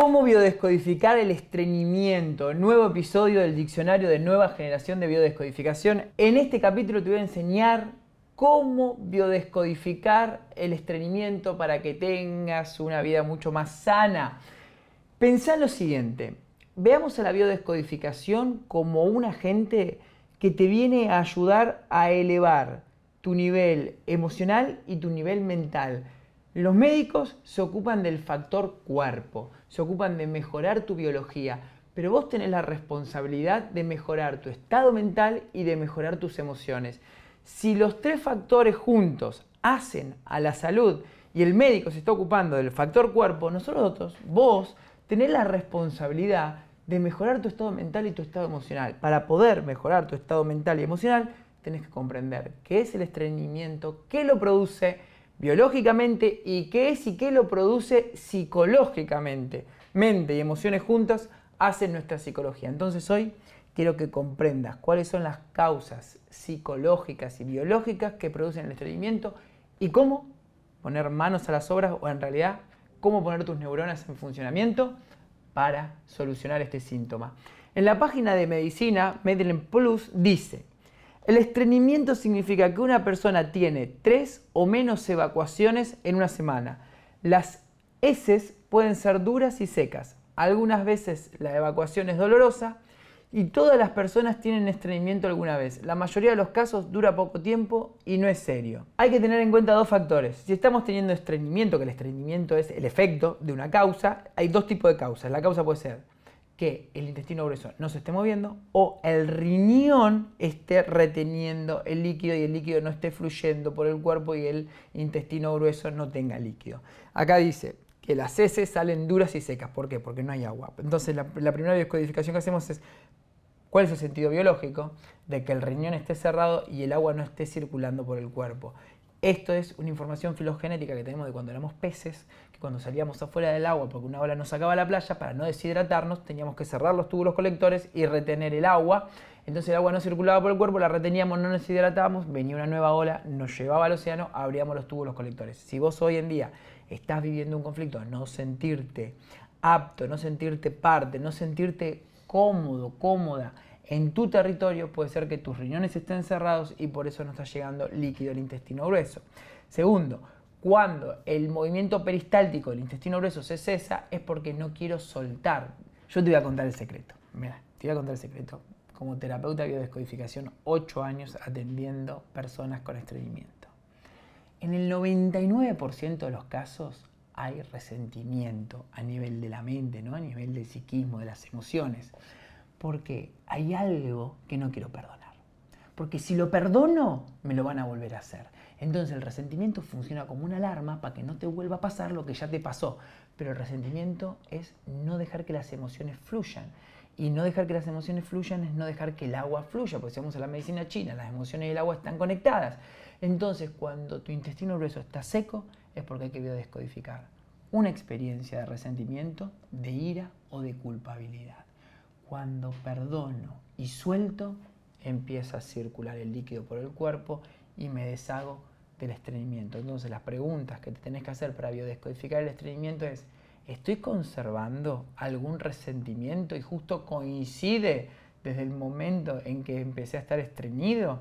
¿Cómo biodescodificar el estreñimiento? Nuevo episodio del diccionario de nueva generación de biodescodificación. En este capítulo te voy a enseñar cómo biodescodificar el estreñimiento para que tengas una vida mucho más sana. Pensá en lo siguiente, veamos a la biodescodificación como un agente que te viene a ayudar a elevar tu nivel emocional y tu nivel mental. Los médicos se ocupan del factor cuerpo, se ocupan de mejorar tu biología, pero vos tenés la responsabilidad de mejorar tu estado mental y de mejorar tus emociones. Si los tres factores juntos hacen a la salud y el médico se está ocupando del factor cuerpo, nosotros, vos, tenés la responsabilidad de mejorar tu estado mental y tu estado emocional. Para poder mejorar tu estado mental y emocional, tenés que comprender qué es el estreñimiento, qué lo produce biológicamente y qué es y qué lo produce psicológicamente. Mente y emociones juntas hacen nuestra psicología. Entonces hoy quiero que comprendas cuáles son las causas psicológicas y biológicas que producen el estreñimiento y cómo poner manos a las obras o en realidad cómo poner tus neuronas en funcionamiento para solucionar este síntoma. En la página de medicina, Medellin Plus dice, el estreñimiento significa que una persona tiene tres o menos evacuaciones en una semana. Las heces pueden ser duras y secas. Algunas veces la evacuación es dolorosa y todas las personas tienen estreñimiento alguna vez. La mayoría de los casos dura poco tiempo y no es serio. Hay que tener en cuenta dos factores. Si estamos teniendo estreñimiento, que el estreñimiento es el efecto de una causa, hay dos tipos de causas. La causa puede ser que el intestino grueso no se esté moviendo o el riñón esté reteniendo el líquido y el líquido no esté fluyendo por el cuerpo y el intestino grueso no tenga líquido. Acá dice que las heces salen duras y secas. ¿Por qué? Porque no hay agua. Entonces la, primera descodificación que hacemos es cuál es el sentido biológico de que el riñón esté cerrado y el agua no esté circulando por el cuerpo. Esto es una información filogenética que tenemos de cuando éramos peces, que cuando salíamos afuera del agua porque una ola nos sacaba a la playa, para no deshidratarnos teníamos que cerrar los túbulos colectores y retener el agua. Entonces el agua no circulaba por el cuerpo, la reteníamos, no nos hidratábamos, venía una nueva ola, nos llevaba al océano, abríamos los túbulos colectores. Si vos hoy en día estás viviendo un conflicto, no sentirte apto, no sentirte parte, no sentirte cómodo, cómoda, en tu territorio puede ser que tus riñones estén cerrados y por eso no está llegando líquido al intestino grueso. Segundo, cuando el movimiento peristáltico del intestino grueso se cesa es porque no quiero soltar. Yo te voy a contar el secreto. Mira, te voy a contar el secreto. Como terapeuta de biodescodificación, 8 años atendiendo personas con estreñimiento. En el 99% de los casos hay resentimiento a nivel de la mente, ¿no? a nivel del psiquismo, de las emociones porque hay algo que no quiero perdonar. Porque si lo perdono, me lo van a volver a hacer. Entonces el resentimiento funciona como una alarma para que no te vuelva a pasar lo que ya te pasó. Pero el resentimiento es no dejar que las emociones fluyan. Y no dejar que las emociones fluyan es no dejar que el agua fluya, porque si vamos a la medicina china, las emociones y el agua están conectadas. Entonces, cuando tu intestino grueso está seco, es porque hay que biodescodificar una experiencia de resentimiento, de ira o de culpabilidad. Cuando perdono y suelto, empieza a circular el líquido por el cuerpo y me deshago del estreñimiento. Entonces las preguntas que te tenés que hacer para biodescodificar el estreñimiento es, ¿estoy conservando algún resentimiento y justo coincide desde el momento en que empecé a estar estreñido?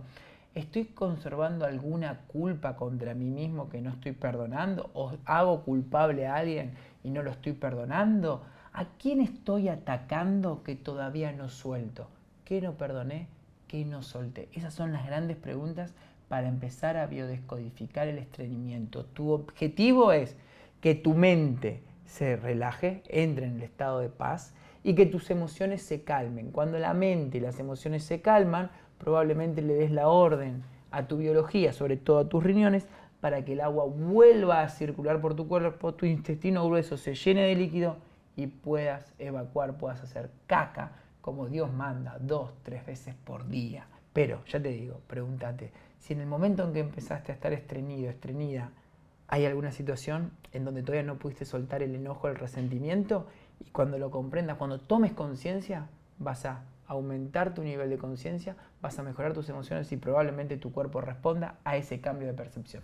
¿Estoy conservando alguna culpa contra mí mismo que no estoy perdonando? ¿O hago culpable a alguien y no lo estoy perdonando? ¿A quién estoy atacando que todavía no suelto? ¿Qué no perdoné? ¿Qué no solté? Esas son las grandes preguntas para empezar a biodescodificar el estreñimiento. Tu objetivo es que tu mente se relaje, entre en el estado de paz y que tus emociones se calmen. Cuando la mente y las emociones se calman, probablemente le des la orden a tu biología, sobre todo a tus riñones, para que el agua vuelva a circular por tu cuerpo, tu intestino grueso se llene de líquido y puedas evacuar, puedas hacer caca como Dios manda, dos, tres veces por día. Pero, ya te digo, pregúntate, si en el momento en que empezaste a estar estreñido, estreñida, hay alguna situación en donde todavía no pudiste soltar el enojo, el resentimiento, y cuando lo comprendas, cuando tomes conciencia, vas a aumentar tu nivel de conciencia, vas a mejorar tus emociones y probablemente tu cuerpo responda a ese cambio de percepción.